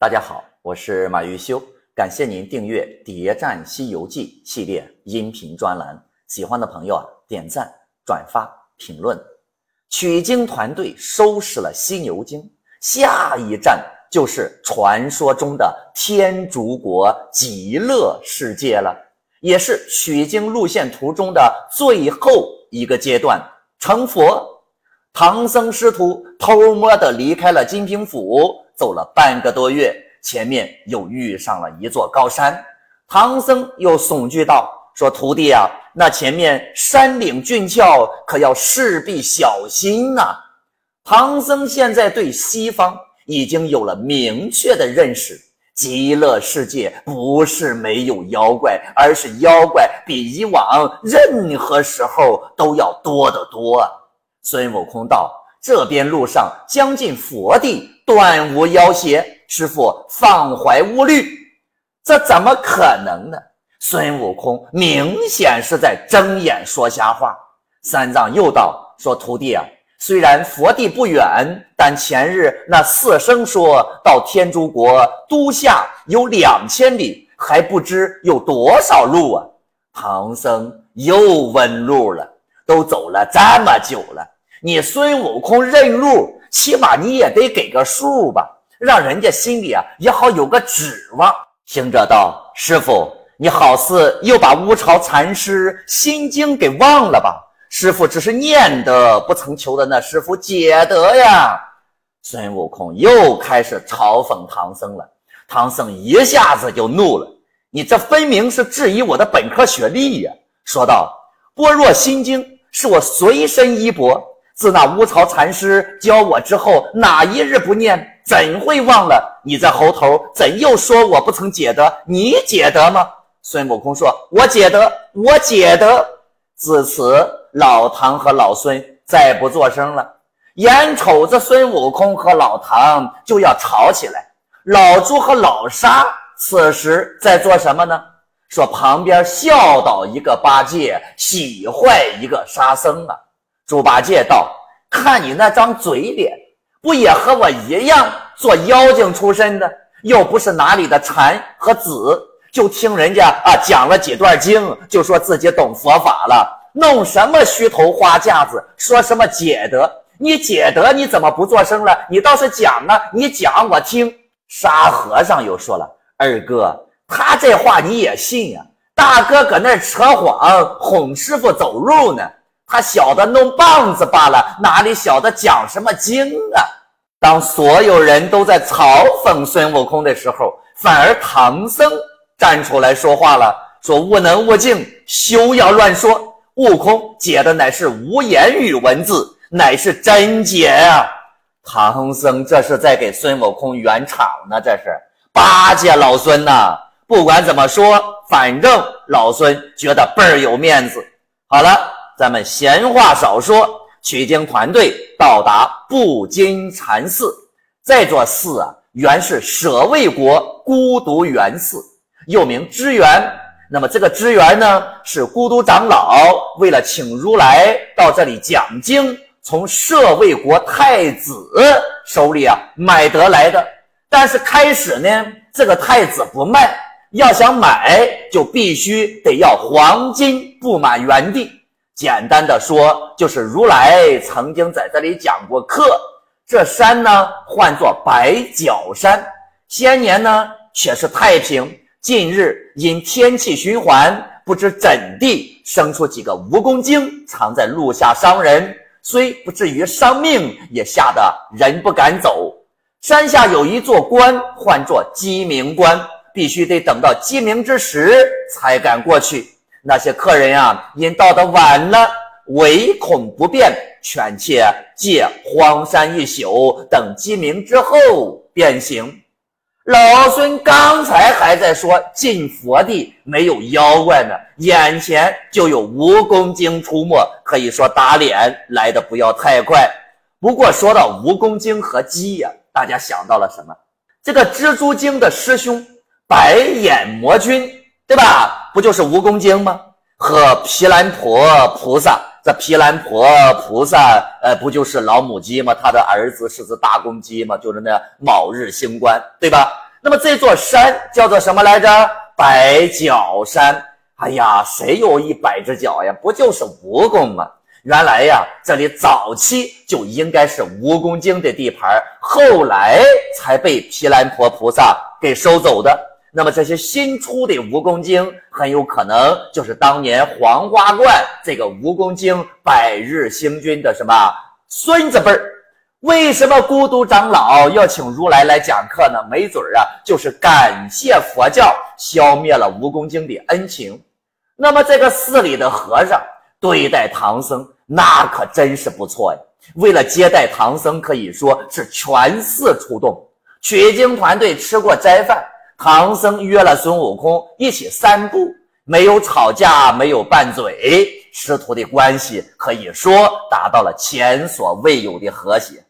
大家好，我是马玉修，感谢您订阅《谍战西游记》系列音频专栏。喜欢的朋友啊，点赞、转发、评论。取经团队收拾了犀牛精，下一站就是传说中的天竺国极乐世界了，也是取经路线图中的最后一个阶段——成佛。唐僧师徒偷摸的离开了金平府，走了半个多月，前面又遇上了一座高山。唐僧又悚惧道：“说徒弟啊，那前面山岭峻峭，可要势必小心呐。”唐僧现在对西方已经有了明确的认识，极乐世界不是没有妖怪，而是妖怪比以往任何时候都要多得多。孙悟空道：“这边路上将近佛地，断无妖邪。师傅放怀勿虑，这怎么可能呢？”孙悟空明显是在睁眼说瞎话。三藏又道：“说徒弟啊，虽然佛地不远，但前日那四僧说到天竺国都下有两千里，还不知有多少路啊？”唐僧又问路了。都走了这么久了，你孙悟空认路，起码你也得给个数吧，让人家心里啊也好有个指望。行者道：“师傅，你好似又把乌巢禅师心经给忘了吧？师傅只是念的，不曾求的那师傅解得呀。”孙悟空又开始嘲讽唐僧了。唐僧一下子就怒了：“你这分明是质疑我的本科学历呀！”说道：“般若心经。”是我随身衣钵，自那乌巢禅师教我之后，哪一日不念？怎会忘了？你在猴头怎又说我不曾解得？你解得吗？孙悟空说：“我解得，我解得。”自此，老唐和老孙再不作声了，眼瞅着孙悟空和老唐就要吵起来。老朱和老沙此时在做什么呢？说旁边笑倒一个八戒，喜坏一个沙僧啊！猪八戒道：“看你那张嘴脸，不也和我一样做妖精出身的？又不是哪里的禅和子，就听人家啊讲了几段经，就说自己懂佛法了，弄什么虚头花架子，说什么解得？你解得你怎么不作声了？你倒是讲啊！你讲我听。”沙和尚又说了：“二哥。”他这话你也信呀？大哥搁那扯谎哄师傅走路呢，他晓得弄棒子罢了，哪里晓得讲什么经啊？当所有人都在嘲讽孙悟空的时候，反而唐僧站出来说话了，说：“悟能悟净，休要乱说。悟空解的乃是无言语文字，乃是真解啊！”唐僧这是在给孙悟空圆场呢，这是巴结老孙呐。不管怎么说，反正老孙觉得倍儿有面子。好了，咱们闲话少说，取经团队到达布金禅寺。这座寺啊，原是舍卫国孤独园寺，又名支园。那么这个支园呢，是孤独长老为了请如来到这里讲经，从舍卫国太子手里啊买得来的。但是开始呢，这个太子不卖。要想买，就必须得要黄金布满原地。简单的说，就是如来曾经在这里讲过课。这山呢，唤作白角山。先年呢，却是太平。近日因天气循环，不知怎地生出几个蜈蚣精，藏在路下伤人。虽不至于伤命，也吓得人不敢走。山下有一座关，唤作鸡鸣关。必须得等到鸡鸣之时才敢过去。那些客人呀，因到的晚了，唯恐不便，劝切借荒山一宿，等鸡鸣之后便行。老孙刚才还在说进佛地没有妖怪呢，眼前就有蜈蚣精出没，可以说打脸来的不要太快。不过说到蜈蚣精和鸡呀，大家想到了什么？这个蜘蛛精的师兄。白眼魔君，对吧？不就是蜈蚣精吗？和毗蓝婆菩萨，这毗蓝婆菩萨，呃，不就是老母鸡吗？他的儿子是只大公鸡吗？就是那卯日星官，对吧？那么这座山叫做什么来着？百脚山。哎呀，谁有一百只脚呀？不就是蜈蚣吗？原来呀，这里早期就应该是蜈蚣精的地盘，后来才被毗蓝婆菩萨给收走的。那么这些新出的蜈蚣精，很有可能就是当年黄花观这个蜈蚣精百日星君的什么孙子辈儿。为什么孤独长老要请如来来讲课呢？没准儿啊，就是感谢佛教消灭了蜈蚣精的恩情。那么这个寺里的和尚对待唐僧，那可真是不错呀。为了接待唐僧，可以说是全寺出动。取经团队吃过斋饭，唐僧约了孙悟空一起散步，没有吵架，没有拌嘴，师徒的关系可以说达到了前所未有的和谐。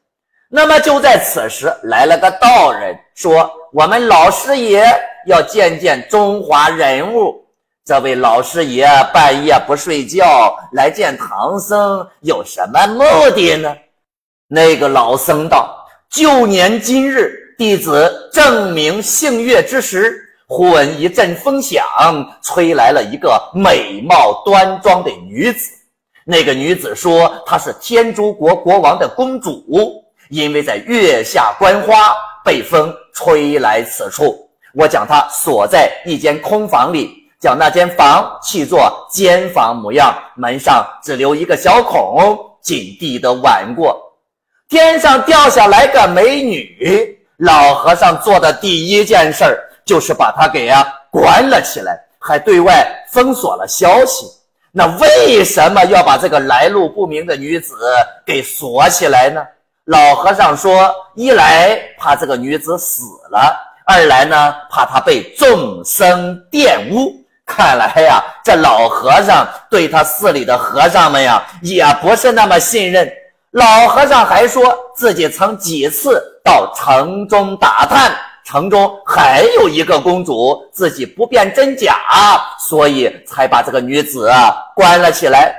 那么就在此时，来了个道人，说：“我们老师爷要见见中华人物。”这位老师爷半夜不睡觉来见唐僧，有什么目的呢？那个老僧道：“旧年今日，弟子正明杏月之时，忽闻一阵风响，吹来了一个美貌端庄的女子。那个女子说，她是天竺国国王的公主，因为在月下观花，被风吹来此处。我将她锁在一间空房里。”将那间房砌作间房模样，门上只留一个小孔，紧闭的挽过。天上掉下来个美女，老和尚做的第一件事儿就是把她给呀关了起来，还对外封锁了消息。那为什么要把这个来路不明的女子给锁起来呢？老和尚说：一来怕这个女子死了，二来呢怕她被众生玷污。看来呀，这老和尚对他寺里的和尚们呀，也不是那么信任。老和尚还说自己曾几次到城中打探，城中还有一个公主，自己不辨真假，所以才把这个女子关了起来。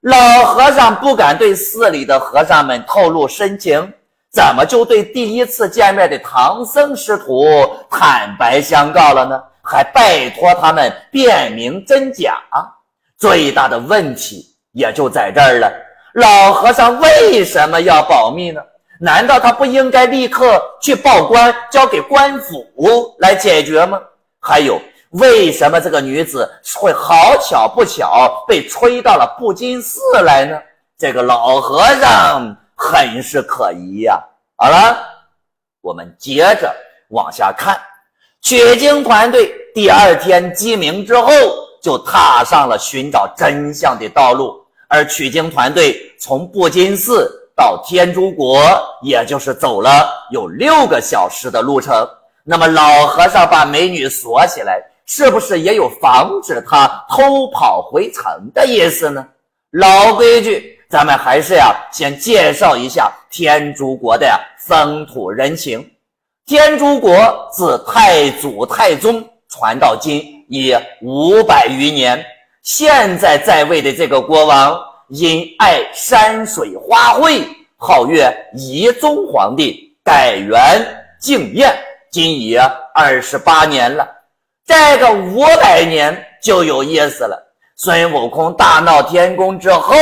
老和尚不敢对寺里的和尚们透露深情，怎么就对第一次见面的唐僧师徒坦白相告了呢？还拜托他们辨明真假，最大的问题也就在这儿了。老和尚为什么要保密呢？难道他不应该立刻去报官，交给官府来解决吗？还有，为什么这个女子会好巧不巧被吹到了布金寺来呢？这个老和尚很是可疑呀。好了，我们接着往下看。取经团队第二天鸡鸣之后，就踏上了寻找真相的道路。而取经团队从布金寺到天竺国，也就是走了有六个小时的路程。那么老和尚把美女锁起来，是不是也有防止她偷跑回城的意思呢？老规矩，咱们还是呀，先介绍一下天竺国的风土人情。天竺国自太祖太宗传到今已五百余年，现在在位的这个国王因爱山水花卉，号曰仪宗皇帝，改元敬彦，今已二十八年了。这个五百年就有意思了。孙悟空大闹天宫之后，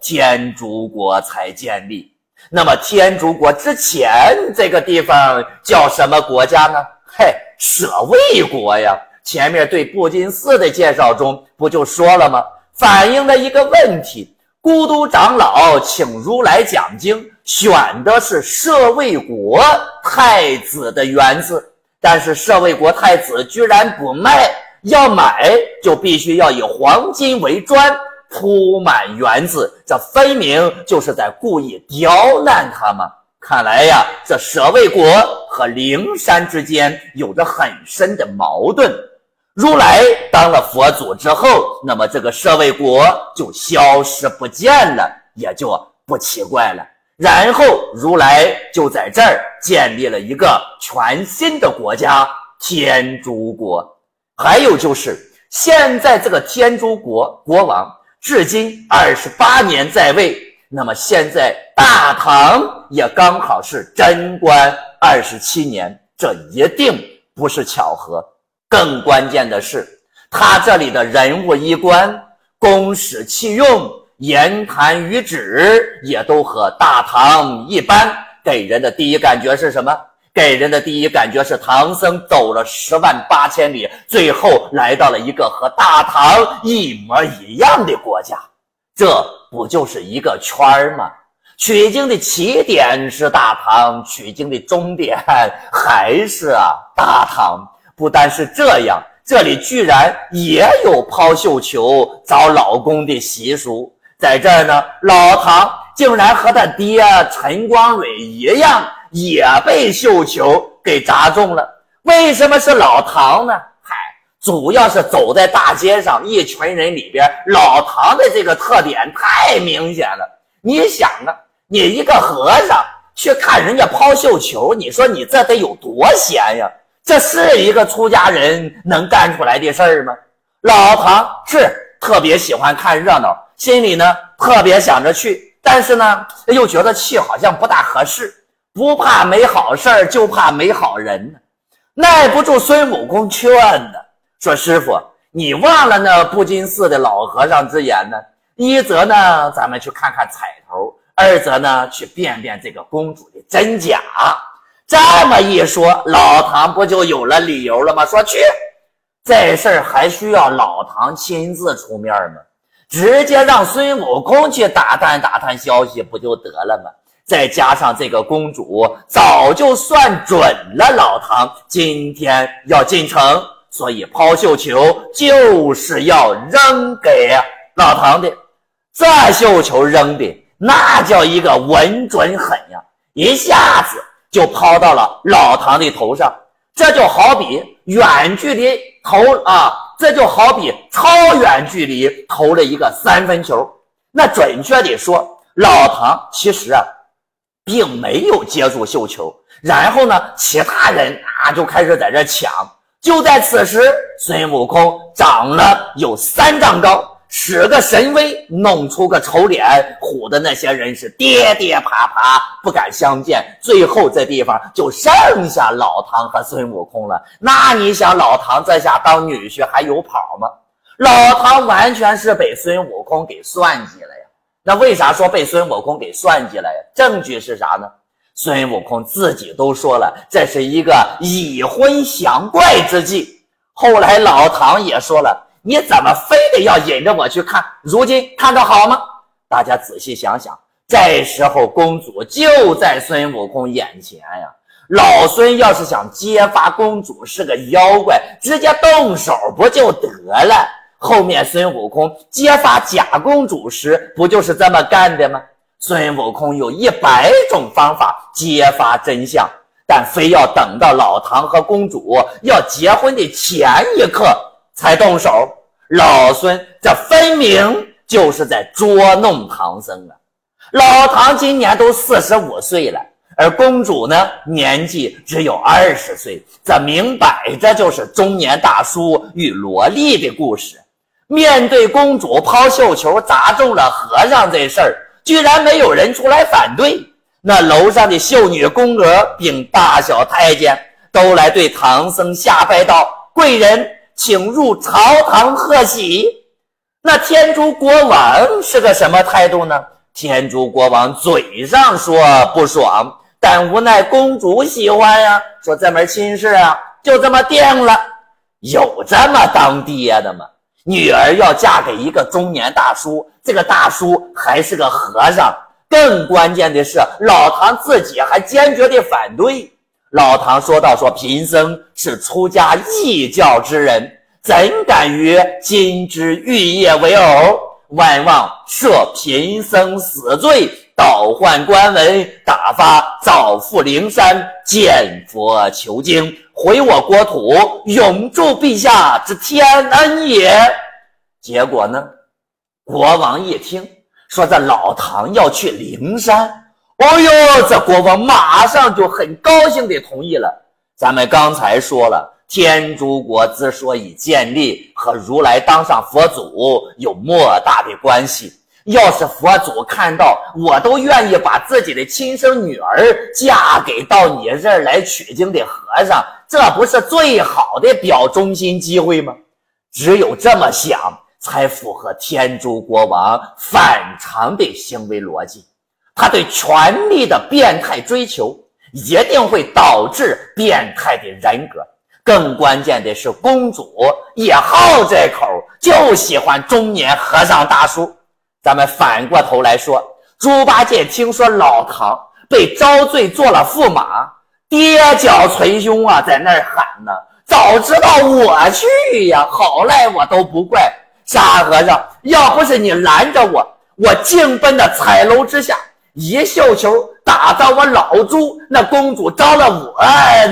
天竺国才建立。那么天竺国之前这个地方叫什么国家呢？嘿，舍卫国呀！前面对布金寺的介绍中不就说了吗？反映了一个问题：孤独长老请如来讲经，选的是舍卫国太子的园子，但是舍卫国太子居然不卖，要买就必须要以黄金为砖。铺满园子，这分明就是在故意刁难他们。看来呀，这舍卫国和灵山之间有着很深的矛盾。如来当了佛祖之后，那么这个舍卫国就消失不见了，也就不奇怪了。然后如来就在这儿建立了一个全新的国家——天竺国。还有就是现在这个天竺国国王。至今二十八年在位，那么现在大唐也刚好是贞观二十七年，这一定不是巧合，更关键的是，他这里的人物衣冠、公使器用、言谈举止，也都和大唐一般。给人的第一感觉是什么？给人的第一感觉是唐僧走了十万八千里，最后来到了一个和大唐一模一样的国家。这不就是一个圈儿吗？取经的起点是大唐，取经的终点还是大唐。不单是这样，这里居然也有抛绣球找老公的习俗。在这儿呢，老唐竟然和他爹陈光蕊一样，也被绣球给砸中了。为什么是老唐呢？嗨，主要是走在大街上，一群人里边，老唐的这个特点太明显了。你想啊。你一个和尚去看人家抛绣球，你说你这得有多闲呀？这是一个出家人能干出来的事儿吗？老唐是特别喜欢看热闹，心里呢特别想着去，但是呢又觉得去好像不大合适。不怕没好事儿，就怕没好人。耐不住孙悟空劝呢，说：“师傅，你忘了那布金寺的老和尚之言呢？一则呢，咱们去看看彩头。”二则呢，去辨辨这个公主的真假。这么一说，老唐不就有了理由了吗？说去，这事儿还需要老唐亲自出面吗？直接让孙悟空去打探打探消息不就得了吗？再加上这个公主早就算准了老唐今天要进城，所以抛绣球就是要扔给老唐的。这绣球扔的。那叫一个稳准狠呀，一下子就抛到了老唐的头上。这就好比远距离投啊，这就好比超远距离投了一个三分球。那准确的说，老唐其实啊，并没有接住绣球。然后呢，其他人啊就开始在这抢。就在此时，孙悟空长了有三丈高。使个神威，弄出个丑脸，唬的那些人是跌跌爬爬，不敢相见。最后这地方就剩下老唐和孙悟空了。那你想，老唐这下当女婿还有跑吗？老唐完全是被孙悟空给算计了呀。那为啥说被孙悟空给算计了呀？证据是啥呢？孙悟空自己都说了，这是一个以婚降怪之计。后来老唐也说了。你怎么非得要引着我去看？如今看着好吗？大家仔细想想，这时候公主就在孙悟空眼前呀。老孙要是想揭发公主是个妖怪，直接动手不就得了？后面孙悟空揭发假公主时，不就是这么干的吗？孙悟空有一百种方法揭发真相，但非要等到老唐和公主要结婚的前一刻。才动手，老孙这分明就是在捉弄唐僧啊！老唐今年都四十五岁了，而公主呢，年纪只有二十岁，这明摆着就是中年大叔与萝莉的故事。面对公主抛绣球砸中了和尚这事儿，居然没有人出来反对。那楼上的秀女宫娥并大小太监都来对唐僧下拜道：“贵人。”请入朝堂贺喜。那天竺国王是个什么态度呢？天竺国王嘴上说不爽，但无奈公主喜欢呀，说这门亲事啊，就这么定了。有这么当爹的吗？女儿要嫁给一个中年大叔，这个大叔还是个和尚。更关键的是，老唐自己还坚决的反对。老唐说道：“说贫僧是出家异教之人，怎敢与金枝玉叶为偶？万望赦贫僧死罪，倒换官文，打发早赴灵山见佛求经，回我国土，永驻陛下之天恩也。”结果呢？国王一听说这老唐要去灵山。哦呦，这国王马上就很高兴地同意了。咱们刚才说了，天竺国之所以建立，和如来当上佛祖有莫大的关系。要是佛祖看到我都愿意把自己的亲生女儿嫁给到你这儿来取经的和尚，这不是最好的表忠心机会吗？只有这么想，才符合天竺国王反常的行为逻辑。他对权力的变态追求，一定会导致变态的人格。更关键的是，公主也好这口，就喜欢中年和尚大叔。咱们反过头来说，猪八戒听说老唐被招罪做了驸马，跌脚捶胸啊，在那儿喊呢：“早知道我去呀，好赖我都不怪沙和尚。要不是你拦着我，我竟奔到彩楼之下。”一绣球打到我老朱，那公主招了我，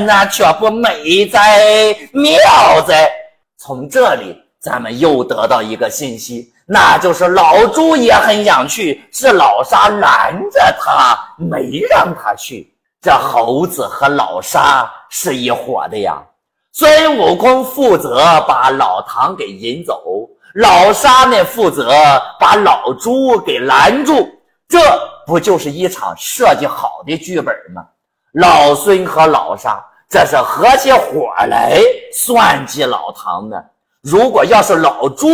那却不美哉妙哉。从这里，咱们又得到一个信息，那就是老朱也很想去，是老沙拦着他，没让他去。这猴子和老沙是一伙的呀。孙悟空负责把老唐给引走，老沙呢负责把老朱给拦住。这。不就是一场设计好的剧本吗？老孙和老沙这是合起伙来算计老唐的。如果要是老朱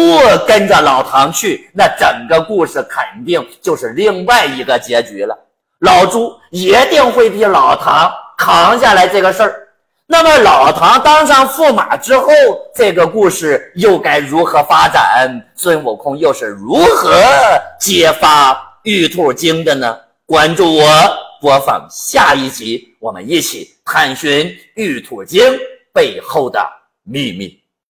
跟着老唐去，那整个故事肯定就是另外一个结局了。老朱一定会替老唐扛下来这个事儿。那么老唐当上驸马之后，这个故事又该如何发展？孙悟空又是如何揭发？玉兔精的呢？关注我，播放下一集，我们一起探寻玉兔精背后的秘密。